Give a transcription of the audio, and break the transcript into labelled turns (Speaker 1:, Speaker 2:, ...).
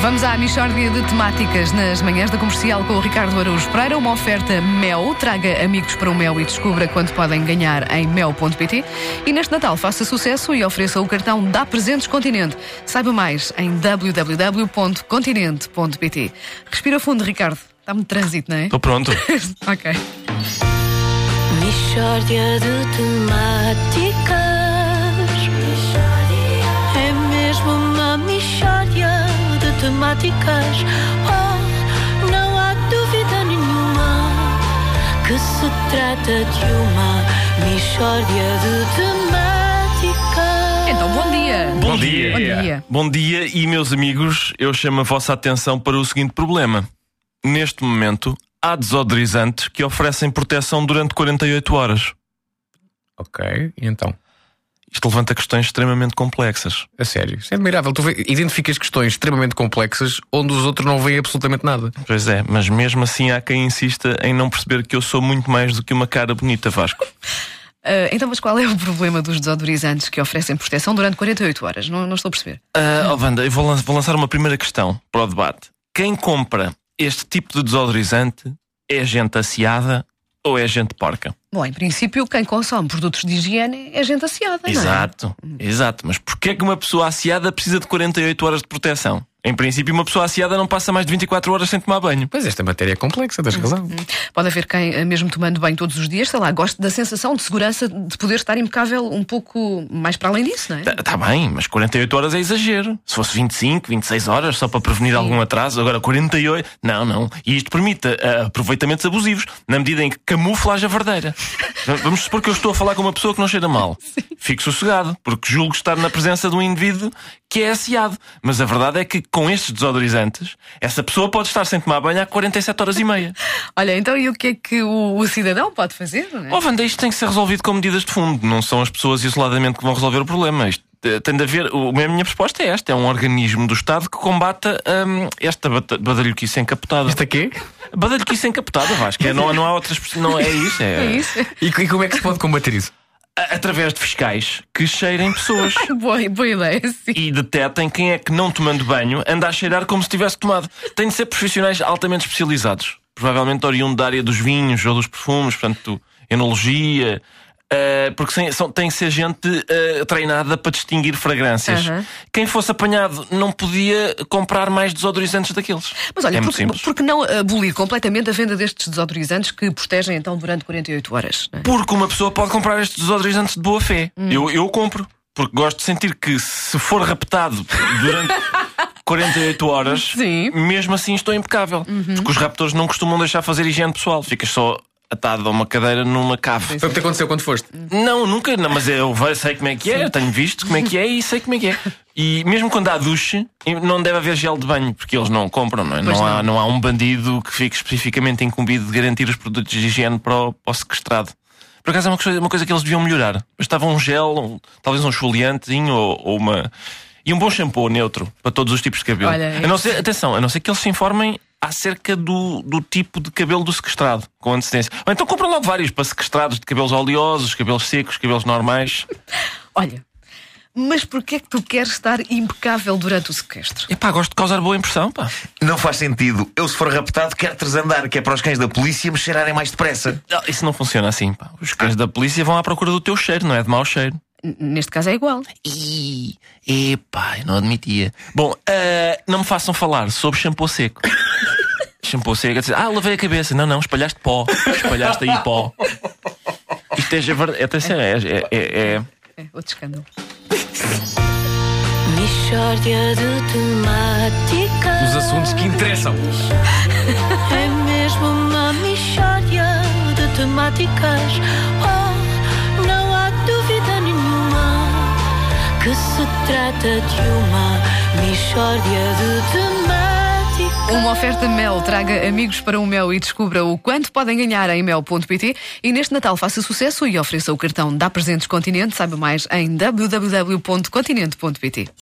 Speaker 1: Vamos à Michórdia de Temáticas nas manhãs da comercial com o Ricardo Araújo Pereira. Uma oferta Mel. Traga amigos para o Mel e descubra quanto podem ganhar em mel.pt. E neste Natal faça sucesso e ofereça o cartão Dá Presentes Continente. Saiba mais em www.continente.pt. Respira fundo, Ricardo. Está muito trânsito, não é?
Speaker 2: Estou pronto.
Speaker 1: ok.
Speaker 3: Michórdia de temáticas. De temáticas. Oh, não há dúvida nenhuma que se trata de uma michórdia de temáticas.
Speaker 1: Então, bom dia.
Speaker 2: Bom dia.
Speaker 1: Bom dia.
Speaker 2: Bom dia e meus amigos, eu chamo a vossa atenção para o seguinte problema. Neste momento, há desodorizantes que oferecem proteção durante 48 horas.
Speaker 4: Ok, e então?
Speaker 2: Isto levanta questões extremamente complexas.
Speaker 4: A sério, isso é admirável. Tu identificas questões extremamente complexas onde os outros não veem absolutamente nada.
Speaker 2: Pois é, mas mesmo assim há quem insista em não perceber que eu sou muito mais do que uma cara bonita, Vasco.
Speaker 1: Ah, então, mas qual é o problema dos desodorizantes que oferecem proteção durante 48 horas? Não, não estou a perceber.
Speaker 2: Ah, oh, Wanda, eu vou, lan- vou lançar uma primeira questão para o debate. Quem compra este tipo de desodorizante é gente aciada ou é gente porca?
Speaker 1: Bom, em princípio, quem consome produtos de higiene é gente aciada, não é?
Speaker 2: Exato, exato. Mas porquê é que uma pessoa aciada precisa de 48 horas de proteção? Em princípio, uma pessoa aciada não passa mais de 24 horas sem tomar banho.
Speaker 4: Pois esta matéria é complexa, tens razão.
Speaker 1: Pode haver quem, eh, mesmo tomando banho todos os dias, sei lá, goste da sensação de segurança de poder estar impecável um pouco mais para além disso, não é?
Speaker 2: Tá, tá bem, mas 48 horas é exagero. Se fosse 25, 26 horas, só para prevenir algum atraso, agora 48. Não, não. E isto permite ah, aproveitamentos abusivos, na medida em que camufla a javardeira. V- Vamos supor que eu estou a falar com uma pessoa que não cheira mal. Fico sossegado, porque julgo estar na presença de um indivíduo que é aciado. Mas a verdade é que com estes desodorizantes, essa pessoa pode estar sem tomar banho há 47 horas e meia.
Speaker 1: Olha, então e o que é que o, o cidadão pode fazer? Não é?
Speaker 2: Oh, Wanda, isto tem que ser resolvido com medidas de fundo. Não são as pessoas isoladamente que vão resolver o problema. Isto eh, tem de haver. A minha resposta é esta: é um organismo do Estado que combata hum, esta badalhoquice encapotada.
Speaker 4: Isto aqui?
Speaker 2: Badalhoquice encapotada, Vasco. É, não, não há outras. Não é isso. É,
Speaker 1: É isso?
Speaker 4: E, e como é que se pode combater isso?
Speaker 2: Através de fiscais que cheirem pessoas.
Speaker 1: boa, boa ideia, sim.
Speaker 2: E detetem quem é que, não tomando banho, anda a cheirar como se tivesse tomado. Tem de ser profissionais altamente especializados. Provavelmente oriundo da área dos vinhos ou dos perfumes, portanto, enologia. Eh, porque sem- são, tem que ser gente eh, treinada para distinguir fragrâncias.
Speaker 1: Aham.
Speaker 2: Quem fosse apanhado não podia comprar mais desodorizantes daqueles.
Speaker 1: Mas olha,
Speaker 2: é muito
Speaker 1: por,
Speaker 2: simples.
Speaker 1: por que não abolir completamente a venda destes desodorizantes que protegem então durante 48 horas? é?
Speaker 2: Porque uma pessoa pode comprar estes desodorizantes de boa fé. Eu, eu compro. Porque gosto de sentir que se for raptado durante 48 horas,
Speaker 1: Sim.
Speaker 2: mesmo assim estou impecável. Porque os raptores não costumam deixar fazer higiene pessoal. Ficas só atado a uma cadeira numa cave.
Speaker 4: Foi o que te aconteceu quando foste.
Speaker 2: Não, nunca, não, mas eu sei como é que é, eu tenho visto como é que é e sei como é que é. E mesmo quando há duche, não deve haver gel de banho, porque eles não compram, não é? Não há,
Speaker 1: não.
Speaker 2: não há um bandido que fique especificamente incumbido de garantir os produtos de higiene para o, para o sequestrado. Por acaso é uma coisa, uma coisa que eles deviam melhorar. Bastava um gel, um- talvez um esfoliantezinho ou, ou uma. E um bom shampoo neutro para todos os tipos de cabelo.
Speaker 1: Olha, é
Speaker 2: a não ser, atenção, a não ser que eles se informem acerca do, do tipo de cabelo do sequestrado, com antecedência. Ou então compram logo vários para sequestrados de cabelos oleosos, cabelos secos, cabelos normais.
Speaker 1: Olha, mas porquê é que tu queres estar impecável durante o sequestro?
Speaker 2: Epá, gosto de causar boa impressão, pá.
Speaker 5: Não faz sentido. Eu, se for raptado, quero desandar, que é para os cães da polícia me cheirarem mais depressa.
Speaker 2: Não, Isso não funciona assim, pá. Os cães da polícia vão à procura do teu cheiro, não é de mau cheiro.
Speaker 1: Neste caso é igual.
Speaker 2: Ih, epá, eu não admitia. Bom, ah, não me façam falar sobre shampoo seco. shampoo seco, ah, lavei a cabeça. Não, não, espalhaste pó. Espalhaste aí pó. Isto é, verdade. Atenção, é, é, é, é-
Speaker 1: É outro escândalo.
Speaker 3: Michórdia de temáticas.
Speaker 4: Os assuntos que interessam.
Speaker 3: É mesmo uma michórdia de temáticas. Trata de uma michórdia de temáticas.
Speaker 1: Uma oferta Mel. Traga amigos para o Mel e descubra o quanto podem ganhar em mel.pt. E neste Natal faça sucesso e ofereça o cartão Dá Presentes Continente. Saiba mais em www.continente.pt.